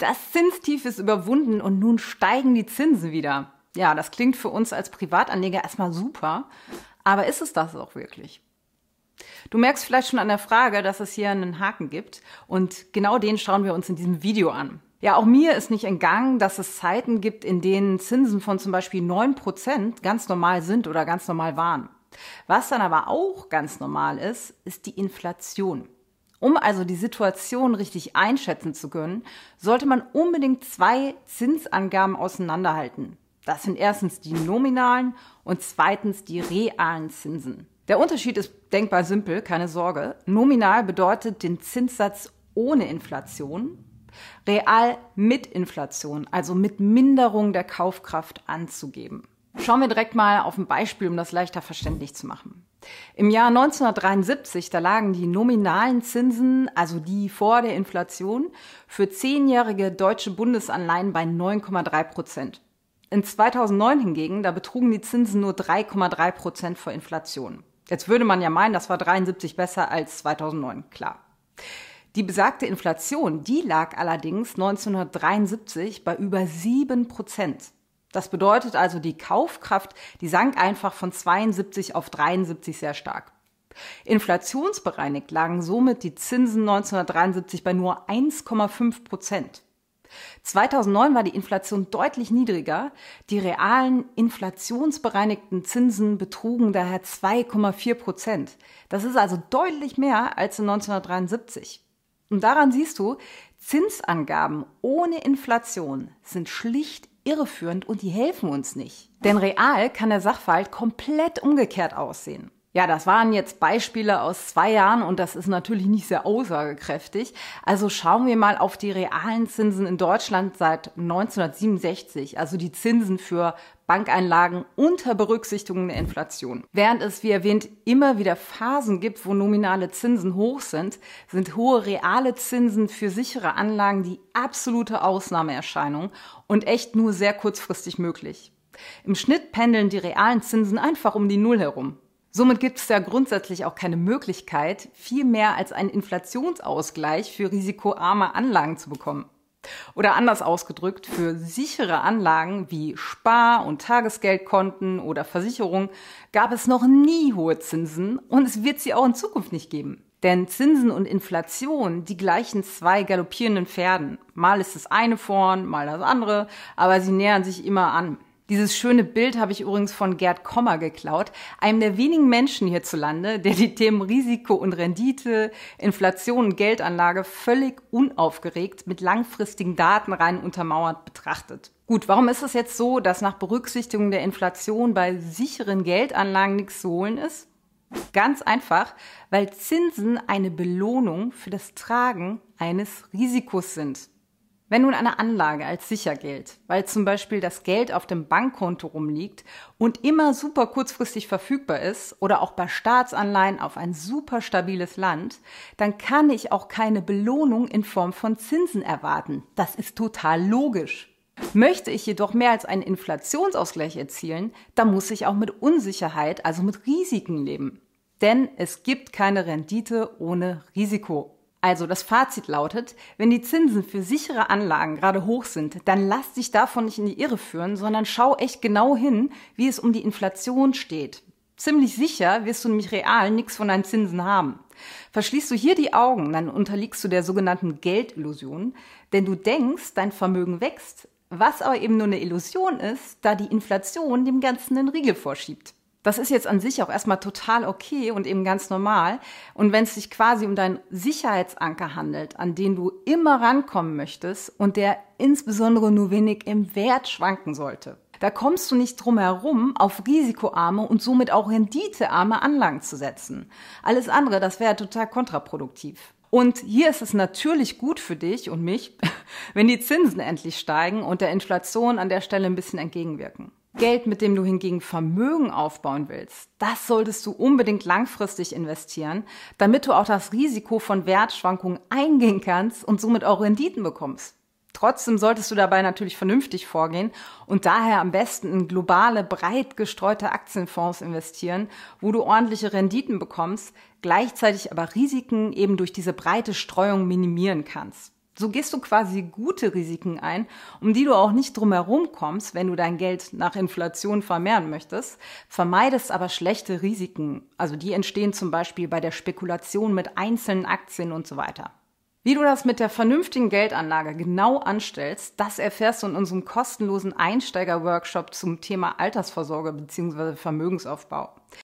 Das Zinstief ist überwunden und nun steigen die Zinsen wieder. Ja, das klingt für uns als Privatanleger erstmal super, aber ist es das auch wirklich? Du merkst vielleicht schon an der Frage, dass es hier einen Haken gibt und genau den schauen wir uns in diesem Video an. Ja, auch mir ist nicht entgangen, dass es Zeiten gibt, in denen Zinsen von zum Beispiel neun Prozent ganz normal sind oder ganz normal waren. Was dann aber auch ganz normal ist, ist die Inflation. Um also die Situation richtig einschätzen zu können, sollte man unbedingt zwei Zinsangaben auseinanderhalten. Das sind erstens die nominalen und zweitens die realen Zinsen. Der Unterschied ist denkbar simpel, keine Sorge. Nominal bedeutet den Zinssatz ohne Inflation, real mit Inflation, also mit Minderung der Kaufkraft anzugeben. Schauen wir direkt mal auf ein Beispiel, um das leichter verständlich zu machen. Im Jahr 1973, da lagen die nominalen Zinsen, also die vor der Inflation, für zehnjährige deutsche Bundesanleihen bei 9,3 Prozent. In 2009 hingegen, da betrugen die Zinsen nur 3,3 Prozent vor Inflation. Jetzt würde man ja meinen, das war 73 besser als 2009, klar. Die besagte Inflation, die lag allerdings 1973 bei über 7 Prozent. Das bedeutet also, die Kaufkraft, die sank einfach von 72 auf 73 sehr stark. Inflationsbereinigt lagen somit die Zinsen 1973 bei nur 1,5 Prozent. 2009 war die Inflation deutlich niedriger. Die realen inflationsbereinigten Zinsen betrugen daher 2,4 Prozent. Das ist also deutlich mehr als in 1973. Und daran siehst du, Zinsangaben ohne Inflation sind schlicht irreführend und die helfen uns nicht. Denn real kann der Sachverhalt komplett umgekehrt aussehen. Ja, das waren jetzt Beispiele aus zwei Jahren und das ist natürlich nicht sehr aussagekräftig. Also schauen wir mal auf die realen Zinsen in Deutschland seit 1967, also die Zinsen für Bankeinlagen unter Berücksichtigung der Inflation. Während es, wie erwähnt, immer wieder Phasen gibt, wo nominale Zinsen hoch sind, sind hohe reale Zinsen für sichere Anlagen die absolute Ausnahmeerscheinung und echt nur sehr kurzfristig möglich. Im Schnitt pendeln die realen Zinsen einfach um die Null herum. Somit gibt es ja grundsätzlich auch keine Möglichkeit, viel mehr als einen Inflationsausgleich für risikoarme Anlagen zu bekommen. Oder anders ausgedrückt, für sichere Anlagen wie Spar- und Tagesgeldkonten oder Versicherungen gab es noch nie hohe Zinsen und es wird sie auch in Zukunft nicht geben. Denn Zinsen und Inflation, die gleichen zwei galoppierenden Pferden. Mal ist das eine vorn, mal das andere, aber sie nähern sich immer an. Dieses schöne Bild habe ich übrigens von Gerd Kommer geklaut, einem der wenigen Menschen hierzulande, der die Themen Risiko und Rendite, Inflation und Geldanlage völlig unaufgeregt mit langfristigen Daten rein untermauert betrachtet. Gut, warum ist es jetzt so, dass nach Berücksichtigung der Inflation bei sicheren Geldanlagen nichts zu holen ist? Ganz einfach, weil Zinsen eine Belohnung für das Tragen eines Risikos sind. Wenn nun eine Anlage als sicher gilt, weil zum Beispiel das Geld auf dem Bankkonto rumliegt und immer super kurzfristig verfügbar ist oder auch bei Staatsanleihen auf ein super stabiles Land, dann kann ich auch keine Belohnung in Form von Zinsen erwarten. Das ist total logisch. Möchte ich jedoch mehr als einen Inflationsausgleich erzielen, dann muss ich auch mit Unsicherheit, also mit Risiken leben. Denn es gibt keine Rendite ohne Risiko. Also das Fazit lautet, wenn die Zinsen für sichere Anlagen gerade hoch sind, dann lass dich davon nicht in die Irre führen, sondern schau echt genau hin, wie es um die Inflation steht. Ziemlich sicher wirst du nämlich real nichts von deinen Zinsen haben. Verschließt du hier die Augen, dann unterliegst du der sogenannten Geldillusion, denn du denkst, dein Vermögen wächst, was aber eben nur eine Illusion ist, da die Inflation dem Ganzen den Riegel vorschiebt. Das ist jetzt an sich auch erstmal total okay und eben ganz normal. Und wenn es sich quasi um deinen Sicherheitsanker handelt, an den du immer rankommen möchtest und der insbesondere nur wenig im Wert schwanken sollte, da kommst du nicht drum herum, auf risikoarme und somit auch renditearme Anlagen zu setzen. Alles andere, das wäre total kontraproduktiv. Und hier ist es natürlich gut für dich und mich, wenn die Zinsen endlich steigen und der Inflation an der Stelle ein bisschen entgegenwirken. Geld, mit dem du hingegen Vermögen aufbauen willst, das solltest du unbedingt langfristig investieren, damit du auch das Risiko von Wertschwankungen eingehen kannst und somit auch Renditen bekommst. Trotzdem solltest du dabei natürlich vernünftig vorgehen und daher am besten in globale, breit gestreute Aktienfonds investieren, wo du ordentliche Renditen bekommst, gleichzeitig aber Risiken eben durch diese breite Streuung minimieren kannst. So gehst du quasi gute Risiken ein, um die du auch nicht drumherum kommst, wenn du dein Geld nach Inflation vermehren möchtest, vermeidest aber schlechte Risiken. Also die entstehen zum Beispiel bei der Spekulation mit einzelnen Aktien und so weiter. Wie du das mit der vernünftigen Geldanlage genau anstellst, das erfährst du in unserem kostenlosen Einsteiger-Workshop zum Thema Altersvorsorge bzw. Vermögensaufbau.